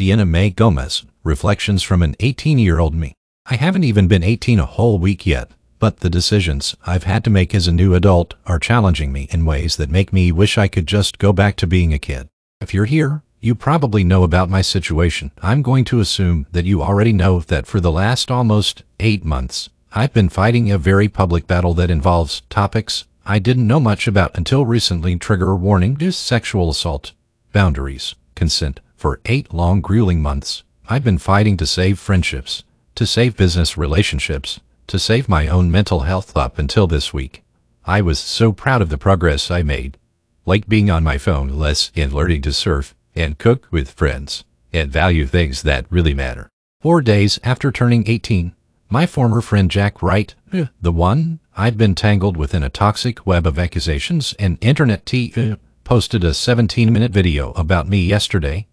Sienna Mae Gomez, Reflections from an 18-year-old me. I haven't even been 18 a whole week yet, but the decisions I've had to make as a new adult are challenging me in ways that make me wish I could just go back to being a kid. If you're here, you probably know about my situation. I'm going to assume that you already know that for the last almost eight months, I've been fighting a very public battle that involves topics I didn't know much about until recently trigger warning sexual assault, boundaries, consent. For eight long grueling months, I've been fighting to save friendships, to save business relationships, to save my own mental health up until this week. I was so proud of the progress I made, like being on my phone less and learning to surf and cook with friends and value things that really matter. Four days after turning 18, my former friend Jack Wright, eh, the one I'd been tangled within a toxic web of accusations and internet tea, eh, posted a 17-minute video about me yesterday.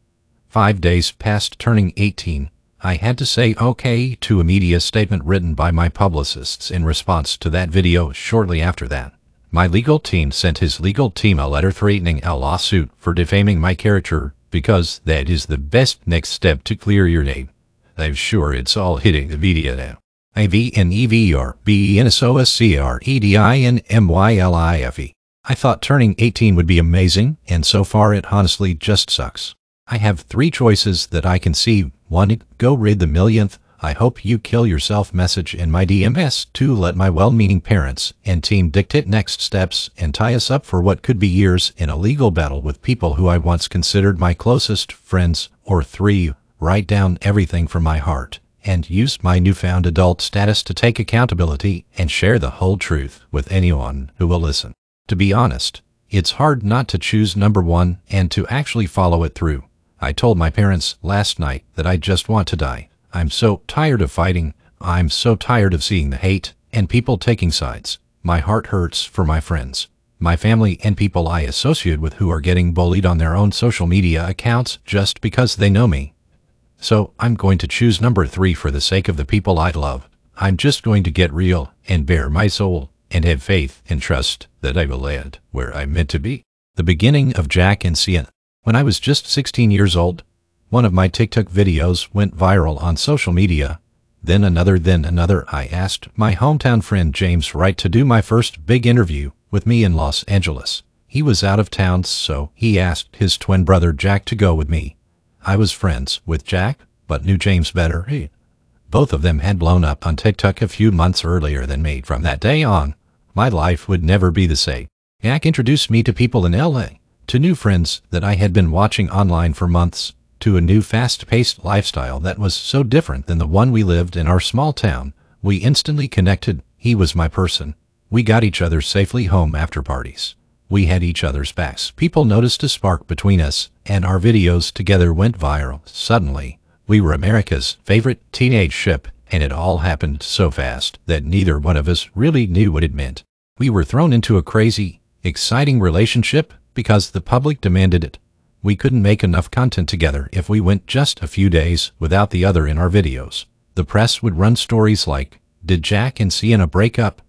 Five days past turning 18, I had to say okay to a media statement written by my publicists in response to that video shortly after that. My legal team sent his legal team a letter threatening a lawsuit for defaming my character because that is the best next step to clear your name. I'm sure it's all hitting the media now. I-V-N-E-V-R-B-E-N-S-O-S-C-R-E-D-I-N-M-Y-L-I-F-E. I thought turning 18 would be amazing, and so far it honestly just sucks. I have three choices that I can see. One, go read the millionth I hope you kill yourself message in my DMS to let my well-meaning parents and team dictate next steps and tie us up for what could be years in a legal battle with people who I once considered my closest friends. Or three, write down everything from my heart and use my newfound adult status to take accountability and share the whole truth with anyone who will listen. To be honest, it's hard not to choose number one and to actually follow it through. I told my parents last night that I just want to die. I'm so tired of fighting. I'm so tired of seeing the hate and people taking sides. My heart hurts for my friends, my family, and people I associate with who are getting bullied on their own social media accounts just because they know me. So I'm going to choose number three for the sake of the people I love. I'm just going to get real and bare my soul and have faith and trust that I will land where I'm meant to be. The beginning of Jack and Sienna. When I was just 16 years old, one of my TikTok videos went viral on social media. Then another, then another. I asked my hometown friend James Wright to do my first big interview with me in Los Angeles. He was out of town, so he asked his twin brother Jack to go with me. I was friends with Jack, but knew James better. He, both of them had blown up on TikTok a few months earlier than me. From that day on, my life would never be the same. Jack introduced me to people in LA, to new friends that I had been watching online for months, to a new fast-paced lifestyle that was so different than the one we lived in our small town. We instantly connected. He was my person. We got each other safely home after parties. We had each other's backs. People noticed a spark between us, and our videos together went viral. Suddenly, we were America's favorite teenage ship, and it all happened so fast that neither one of us really knew what it meant. We were thrown into a crazy, exciting relationship because the public demanded it. We couldn't make enough content together if we went just a few days without the other in our videos. The press would run stories like, did Jack and Sienna break up?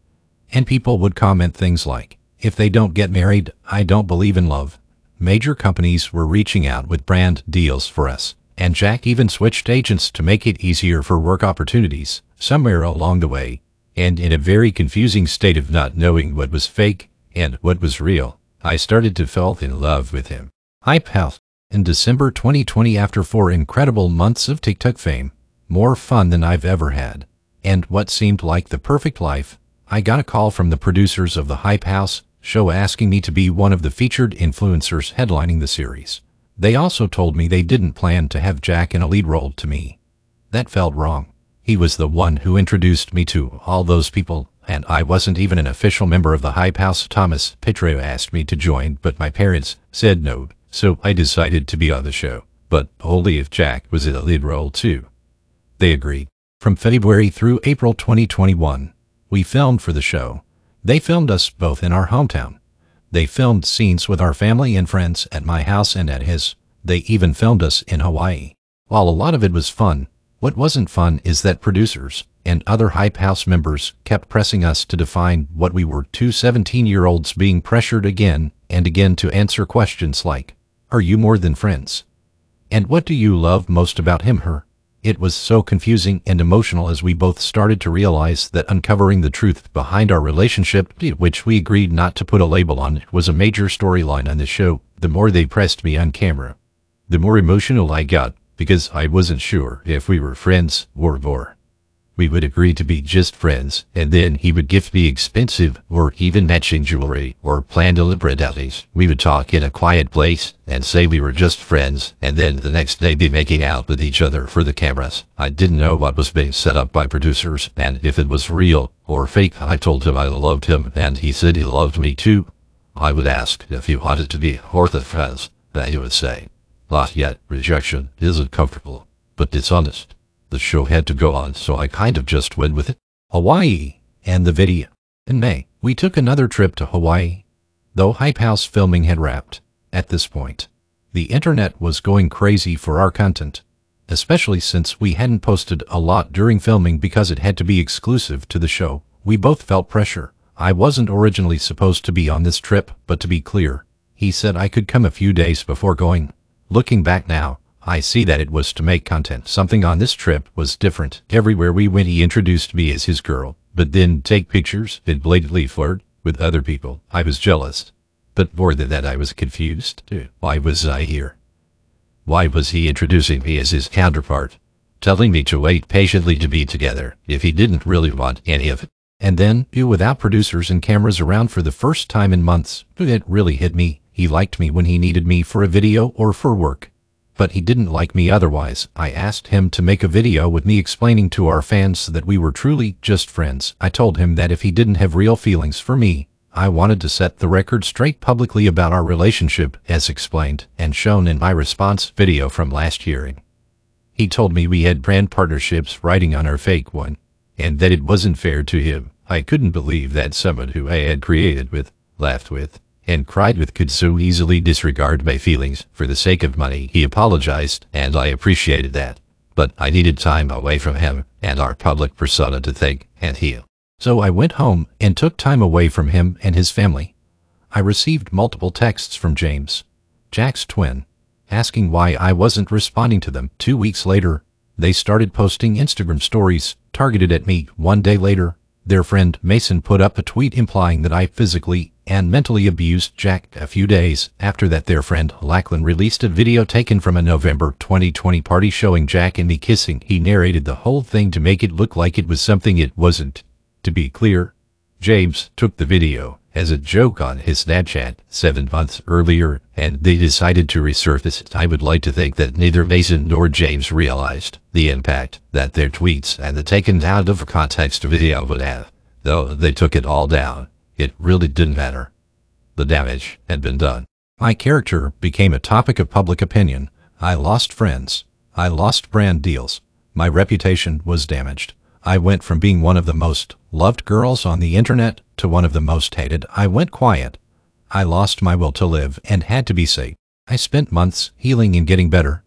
And people would comment things like, if they don't get married, I don't believe in love. Major companies were reaching out with brand deals for us, and Jack even switched agents to make it easier for work opportunities somewhere along the way. And in a very confusing state of not knowing what was fake and what was real, I started to fall in love with him. Hype House. In December 2020, after four incredible months of TikTok fame, more fun than I've ever had, and what seemed like the perfect life, I got a call from the producers of the Hype House show asking me to be one of the featured influencers headlining the series. They also told me they didn't plan to have Jack in a lead role to me. That felt wrong. He was the one who introduced me to all those people, and I wasn't even an official member of the Hype House. Thomas Petrou asked me to join, but my parents said no so I decided to be on the show, but only if Jack was in the lead role too. They agreed. From February through April 2021, we filmed for the show. They filmed us both in our hometown. They filmed scenes with our family and friends at my house and at his. They even filmed us in Hawaii. While a lot of it was fun, what wasn't fun is that producers and other Hype House members kept pressing us to define what we were two 17-year-olds being pressured again and again to answer questions like, are you more than friends? And what do you love most about him, her? It was so confusing and emotional as we both started to realize that uncovering the truth behind our relationship, which we agreed not to put a label on, was a major storyline on the show. The more they pressed me on camera, the more emotional I got because I wasn't sure if we were friends or more. We would agree to be just friends, and then he would gift me expensive or even matching jewelry or plan deliberate outings. We would talk in a quiet place and say we were just friends, and then the next day be making out with each other for the cameras. I didn't know what was being set up by producers, and if it was real or fake. I told him I loved him, and he said he loved me too. I would ask if he wanted to be friends, and he would say, not yet, rejection isn't comfortable, but dishonest. The show had to go on, so I kind of just went with it. Hawaii and the video. In May, we took another trip to Hawaii. Though Hype House filming had wrapped, at this point, the internet was going crazy for our content, especially since we hadn't posted a lot during filming because it had to be exclusive to the show. We both felt pressure. I wasn't originally supposed to be on this trip, but to be clear, he said I could come a few days before going. Looking back now, I see that it was to make content. Something on this trip was different. Everywhere we went, he introduced me as his girl, but then take pictures and blatantly flirt with other people. I was jealous. But more than that, I was confused. Why was I here? Why was he introducing me as his counterpart? Telling me to wait patiently to be together if he didn't really want any of it. And then, without producers and cameras around for the first time in months, it really hit me. He liked me when he needed me for a video or for work but he didn't like me otherwise. I asked him to make a video with me explaining to our fans that we were truly just friends. I told him that if he didn't have real feelings for me, I wanted to set the record straight publicly about our relationship, as explained and shown in my response video from last hearing. He told me we had brand partnerships writing on our fake one, and that it wasn't fair to him. I couldn't believe that someone who I had created with, laughed with, and cried with could so easily disregard my feelings for the sake of money. He apologized, and I appreciated that. But I needed time away from him and our public persona to think and heal. So I went home and took time away from him and his family. I received multiple texts from James, Jack's twin, asking why I wasn't responding to them. Two weeks later, they started posting Instagram stories targeted at me. One day later, their friend Mason put up a tweet implying that I physically and mentally abused Jack. A few days after that, their friend Lachlan released a video taken from a November 2020 party showing Jack and me kissing. He narrated the whole thing to make it look like it was something it wasn't. To be clear, James took the video as a joke on his Snapchat seven months earlier, and they decided to resurface it. I would like to think that neither Mason nor James realized the impact that their tweets and the taken out of context video would have, though they took it all down. It really didn't matter. The damage had been done. My character became a topic of public opinion. I lost friends. I lost brand deals. My reputation was damaged. I went from being one of the most loved girls on the internet to one of the most hated. I went quiet. I lost my will to live and had to be safe. I spent months healing and getting better.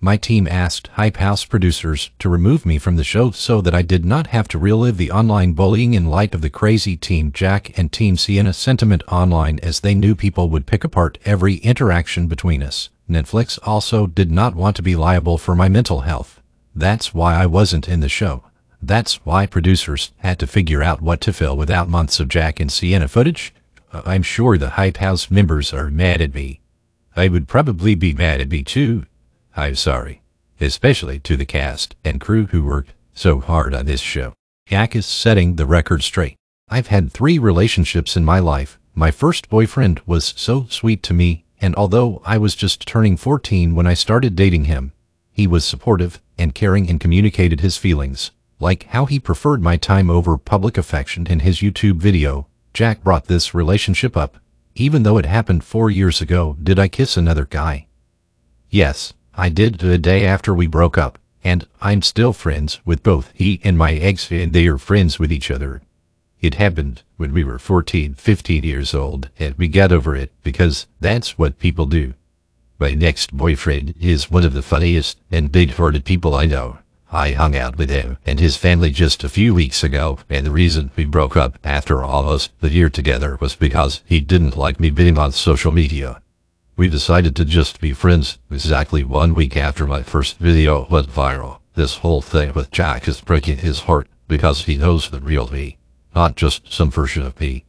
My team asked Hype House producers to remove me from the show so that I did not have to relive the online bullying in light of the crazy Team Jack and Team Sienna sentiment online as they knew people would pick apart every interaction between us. Netflix also did not want to be liable for my mental health. That's why I wasn't in the show. That's why producers had to figure out what to fill without months of Jack and Sienna footage. Uh, I'm sure the Hype House members are mad at me. I would probably be mad at me too I'm sorry, especially to the cast and crew who worked so hard on this show. Jack is setting the record straight. I've had three relationships in my life. My first boyfriend was so sweet to me, and although I was just turning 14 when I started dating him, he was supportive and caring and communicated his feelings, like how he preferred my time over public affection in his YouTube video. Jack brought this relationship up. Even though it happened four years ago, did I kiss another guy? Yes, I did the day after we broke up, and I'm still friends with both he and my ex and they are friends with each other. It happened when we were 14, 15 years old, and we got over it because that's what people do. My next boyfriend is one of the funniest and big-hearted people I know. I hung out with him and his family just a few weeks ago, and the reason we broke up after almost a year together was because he didn't like me being on social media. We decided to just be friends exactly one week after my first video went viral. This whole thing with Jack is breaking his heart because he knows the real me, not just some version of me.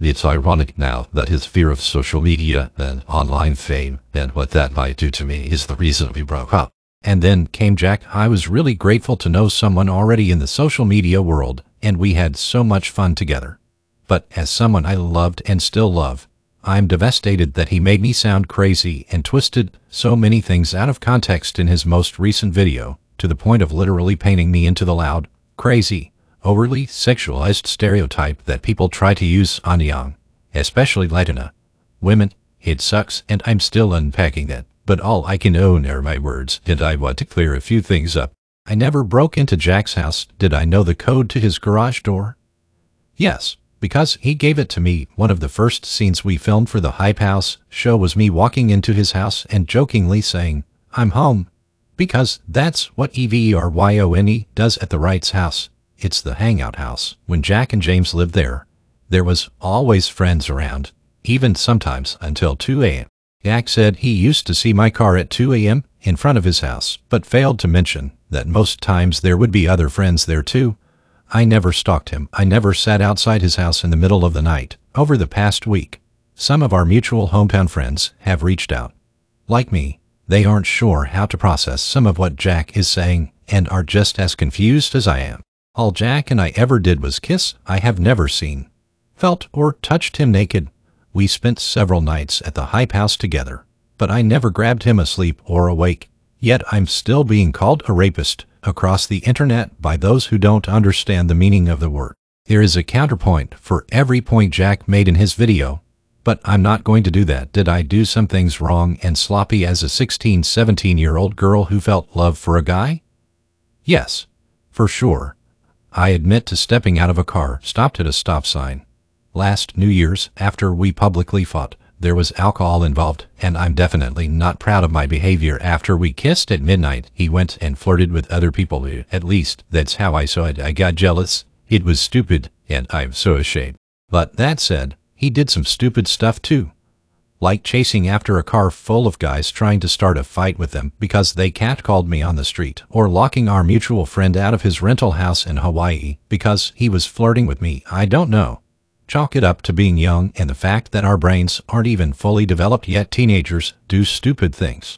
It's ironic now that his fear of social media and online fame and what that might do to me is the reason we broke up. And then came Jack. I was really grateful to know someone already in the social media world, and we had so much fun together. But as someone I loved and still love, I'm devastated that he made me sound crazy and twisted so many things out of context in his most recent video, to the point of literally painting me into the loud, crazy, overly sexualized stereotype that people try to use on young, especially Latina women. It sucks and I'm still unpacking that, but all I can own are my words and I want to clear a few things up. I never broke into Jack's house. Did I know the code to his garage door? Yes, because he gave it to me. One of the first scenes we filmed for the Hype House show was me walking into his house and jokingly saying, I'm home. Because that's what EVERYONE does at the Wright's house. It's the hangout house. When Jack and James lived there, there was always friends around, even sometimes until 2 a.m. Jack said he used to see my car at 2 a.m. in front of his house, but failed to mention that most times there would be other friends there too. I never stalked him. I never sat outside his house in the middle of the night. Over the past week, some of our mutual hometown friends have reached out. Like me, they aren't sure how to process some of what Jack is saying and are just as confused as I am. All Jack and I ever did was kiss. I have never seen, felt, or touched him naked. We spent several nights at the Hype House together, but I never grabbed him asleep or awake. Yet I'm still being called a rapist across the internet by those who don't understand the meaning of the word. There is a counterpoint for every point Jack made in his video, but I'm not going to do that. Did I do some things wrong and sloppy as a 16, 17 year old girl who felt love for a guy? Yes, for sure. I admit to stepping out of a car, stopped at a stop sign. Last New Year's, after we publicly fought, there was alcohol involved, and I'm definitely not proud of my behavior after we kissed at midnight. He went and flirted with other people. At least, that's how I saw it. I got jealous. It was stupid, and I'm so ashamed. But that said, he did some stupid stuff too like chasing after a car full of guys trying to start a fight with them because they catcalled me on the street, or locking our mutual friend out of his rental house in Hawaii because he was flirting with me. I don't know. Chalk it up to being young and the fact that our brains aren't even fully developed yet. Teenagers do stupid things.